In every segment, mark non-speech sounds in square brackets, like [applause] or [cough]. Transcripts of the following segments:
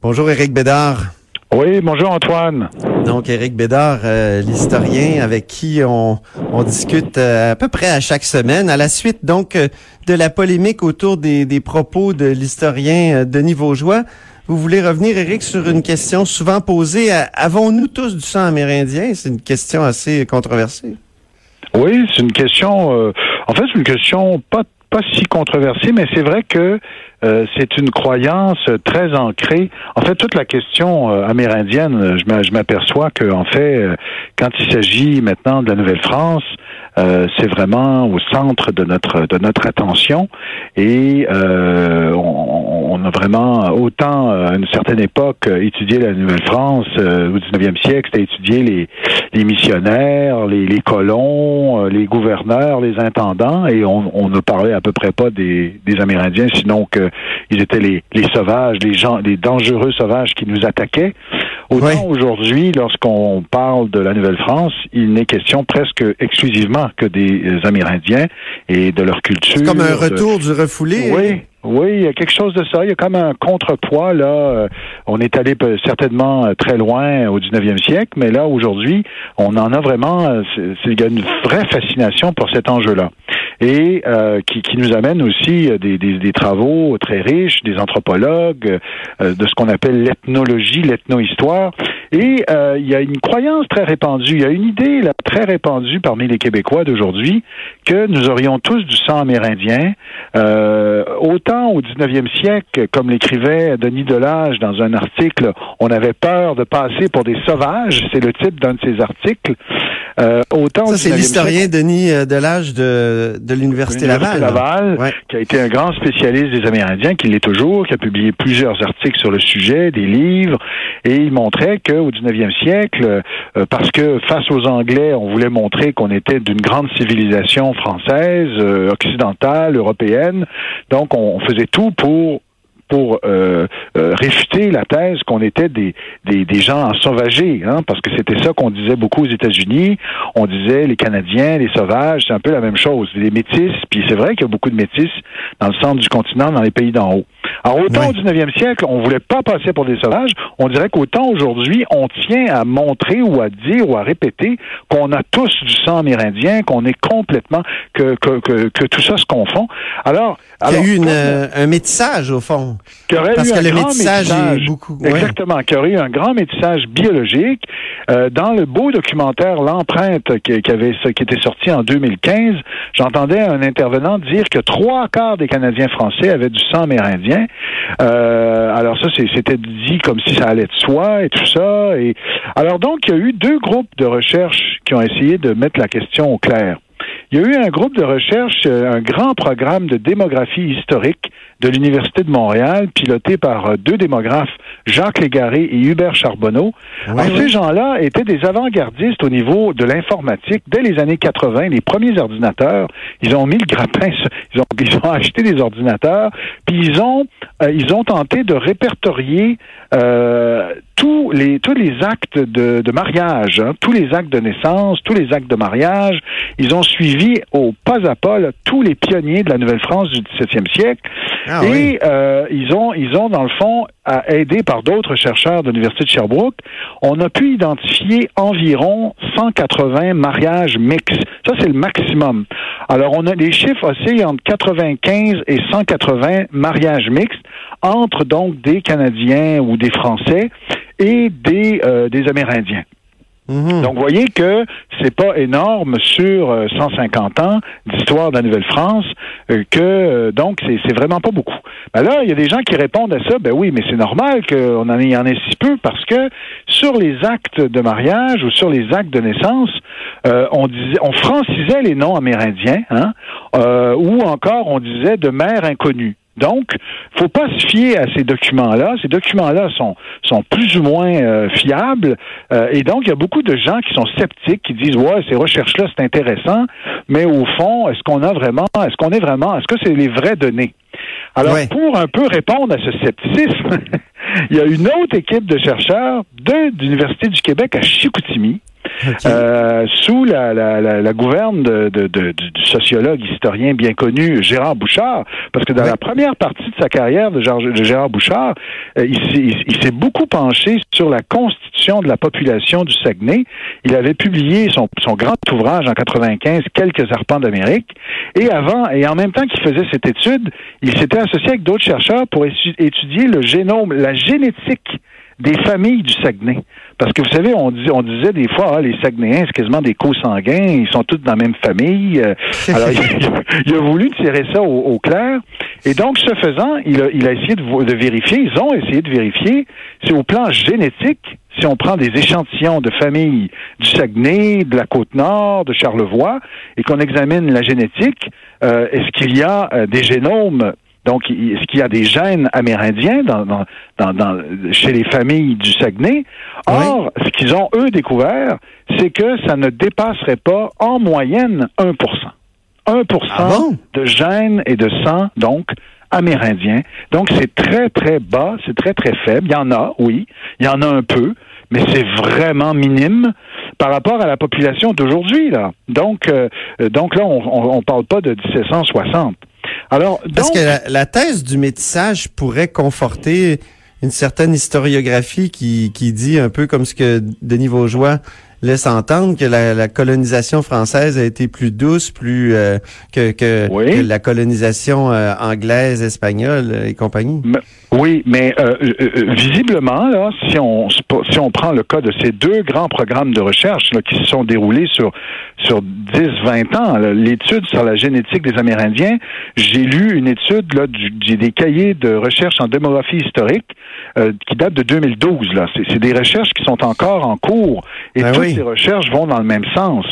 Bonjour Éric Bédard. Oui, bonjour Antoine. Donc Éric Bédard, euh, l'historien avec qui on, on discute euh, à peu près à chaque semaine, à la suite donc euh, de la polémique autour des, des propos de l'historien Denis Vaugeois. Vous voulez revenir, Éric, sur une question souvent posée. Avons-nous tous du sang amérindien? C'est une question assez controversée. Oui, c'est une question. en fait, c'est une question pas pas si controversée, mais c'est vrai que euh, c'est une croyance très ancrée. En fait, toute la question euh, amérindienne, je m'a- je m'aperçois que en fait, euh, quand il s'agit maintenant de la Nouvelle-France, euh, c'est vraiment au centre de notre de notre attention et euh, vraiment autant euh, à une certaine époque euh, étudié la Nouvelle-France euh, au 19e siècle, c'était étudier les, les missionnaires, les, les colons, les gouverneurs, les intendants et on, on ne parlait à peu près pas des, des Amérindiens, sinon que ils étaient les, les sauvages, les gens, les dangereux sauvages qui nous attaquaient. Autant aujourd'hui, lorsqu'on parle de la Nouvelle-France, il n'est question presque exclusivement que des Amérindiens et de leur culture. C'est comme un de- retour du refoulé. oui, oui, il y a quelque chose de ça. Il y a comme un contrepoids là. Euh, On est allé peut- certainement euh, très loin au 19e siècle, mais là aujourd'hui, on en a vraiment. euh, Il y a une vraie fascination pour cet enjeu-là et euh, qui, nous amène aussi euh, des, des, travaux très riches, des anthropologues, euh, de ce qu'on appelle l'ethnologie, l'ethnohistoire. Et euh, il y a une croyance très répandue, il y a une idée là, très répandue parmi les Québécois d'aujourd'hui que nous aurions tous du sang amérindien. Euh, autant au 19e siècle, comme l'écrivait Denis Delage dans un article, on avait peur de passer pour des sauvages, c'est le titre d'un de ses articles. Euh, autant au Ça, c'est 19e l'historien siècle- Denis euh, Delage de, de l'Université L'Université Laval. Laval, Ouais. qui a été un grand spécialiste des Amérindiens, qui l'est toujours, qui a publié plusieurs articles sur le sujet, des livres, et il montrait qu'au 19e siècle, euh, parce que face aux Anglais, on voulait montrer qu'on était d'une grande civilisation française, euh, occidentale, européenne, donc on, on faisait tout pour euh, euh, réfuter la thèse qu'on était des, des, des gens ensauvagés, hein, parce que c'était ça qu'on disait beaucoup aux États-Unis. On disait les Canadiens, les sauvages, c'est un peu la même chose. Les métis, puis c'est vrai qu'il y a beaucoup de métis dans le centre du continent, dans les pays d'en haut. Alors autant Ouais. au 19e siècle, on voulait pas passer pour des sauvages, on dirait qu'autant aujourd'hui, on tient à montrer ou à dire ou à répéter qu'on a tous du sang amérindien, qu'on est complètement que, que, que, que tout ça se confond. Alors, Il y a alors, eu une, euh, un métissage, au fond. Parce eu que un le grand métissage est beaucoup- ouais. Exactement, qu'il y aurait eu un grand métissage biologique. Euh, dans le beau documentaire L'empreinte qui, qui avait qui était sorti en 2015, j'entendais un intervenant dire que trois quarts des Canadiens français avaient du sang amérindien. Euh, alors ça, c'était dit comme si ça allait de soi et tout ça. Et alors donc, il y a eu deux groupes de recherche qui ont essayé de mettre la question au clair. Il y a eu un groupe de recherche, euh, un grand programme de démographie historique de l'Université de Montréal, piloté par euh, deux démographes, Jacques Légaré et Hubert Charbonneau. Oui, Alors, oui. Ces gens-là étaient des avant-gardistes au niveau de l'informatique. Dès les années 80, les premiers ordinateurs, ils ont mis le grappin, ils ont, ils ont acheté des ordinateurs, puis ils ont, euh, ils ont tenté de répertorier euh, tous les tous les actes de, de mariage, hein, tous les actes de naissance, tous les actes de mariage. Ils ont suivi au pas à pas là, tous les pionniers de la Nouvelle-France du 17e siècle. Ah et oui. euh, ils ont ils ont dans le fond aidé par d'autres chercheurs de l'université de Sherbrooke, on a pu identifier environ 180 mariages mixtes. Ça c'est le maximum. Alors on a les chiffres oscillent entre 95 et 180 mariages mixtes entre donc des Canadiens ou des Français et des euh, des Amérindiens. Mhm. Donc, vous voyez que c'est pas énorme sur euh, 150 ans d'histoire de la Nouvelle-France, euh, que euh, donc c'est vraiment pas beaucoup. Ben là, il y a des gens qui répondent à ça, ben oui, mais c'est normal qu'on en ait, en ait si peu parce que sur les actes de mariage ou sur les actes de naissance, euh, on disait, on francisait les noms amérindiens, hein, euh, ou encore on disait de mère inconnue. Donc, faut pas se fier à ces documents-là. Ces documents-là sont, sont plus ou moins euh, fiables. Euh, et donc, il y a beaucoup de gens qui sont sceptiques, qui disent, ouais, ces recherches-là, c'est intéressant, mais au fond, est-ce qu'on a vraiment, est-ce qu'on est vraiment, est-ce que c'est les vraies données? Alors, pour un peu répondre à ce scepticisme, [laughs] il y a une autre équipe de chercheurs de l'Université du Québec à Chicoutimi euh, sous la, la, la, gouverne de, de, de, du sociologue historien bien connu Gérard Bouchard, parce que dans la première partie de sa carrière de, Gérard Bouchard, euh, il s'est beaucoup penché sur la constitution de la population du Saguenay. Il avait publié son, son grand ouvrage en 95, Quelques arpents d'Amérique, et avant et en même temps qu'il faisait cette étude, il s'était associé avec d'autres chercheurs pour étudier le génome, la génétique des familles du Saguenay. Parce que vous savez, on, dit, on disait des fois, ah, les Saguenayens, c'est quasiment des co-sanguins, ils sont tous dans la même famille. Euh. [laughs] alors, il, a voulu tirer ça au, clair. Et donc, ce faisant, il a, il a essayé de, de vérifier, ils ont essayé de vérifier si au plan génétique, si on prend des échantillons de familles du Saguenay, de la Côte-Nord, de Charlevoix, et qu'on examine la génétique, euh, est-ce qu'il y a euh, des génomes donc, est-ce qu'il y a des gènes amérindiens dans, dans, dans, chez les familles du Saguenay? Or, ce qu'ils ont, eux, découvert, c'est que ça ne dépasserait pas en moyenne 1% 1 ah de gènes et de sang, donc, amérindiens. Donc, c'est très, très bas, c'est très, très faible. Il y en a, oui, il y en a un peu, mais c'est vraiment minime par rapport à la population d'aujourd'hui, là. Donc, euh, donc là, on ne parle pas de 1760. Alors, Parce que la, thèse du métissage pourrait conforter une certaine historiographie qui, qui dit un peu comme ce que Denis Vaugeois laisse entendre que la, colonisation française a été plus douce, plus euh, que, que, la colonisation euh, anglaise, espagnole et compagnie. oui, mais euh, visiblement, là, si on si on prend le cas de ces deux grands programmes de recherche qui se sont déroulés sur sur 10-20 ans, l'étude sur la génétique des Amérindiens, j'ai lu une étude là du, des cahiers de recherche en démographie historique qui date de 2012. Là, c'est des recherches qui sont encore en cours et ben ces recherches vont dans le même sens.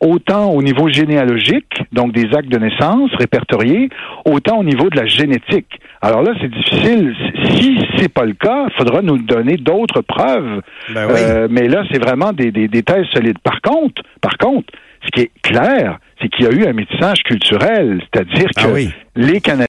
Autant au niveau généalogique, donc des actes de naissance répertoriés, autant au niveau de la génétique. Alors là, c'est difficile. Si c'est pas le cas, il faudra nous donner d'autres preuves. Ben euh, mais là, c'est vraiment des, des, thèses solides. Par contre, par contre, ce qui est clair, c'est qu'il y a eu un métissage culturel, c'est-à-dire ah que les Canadiens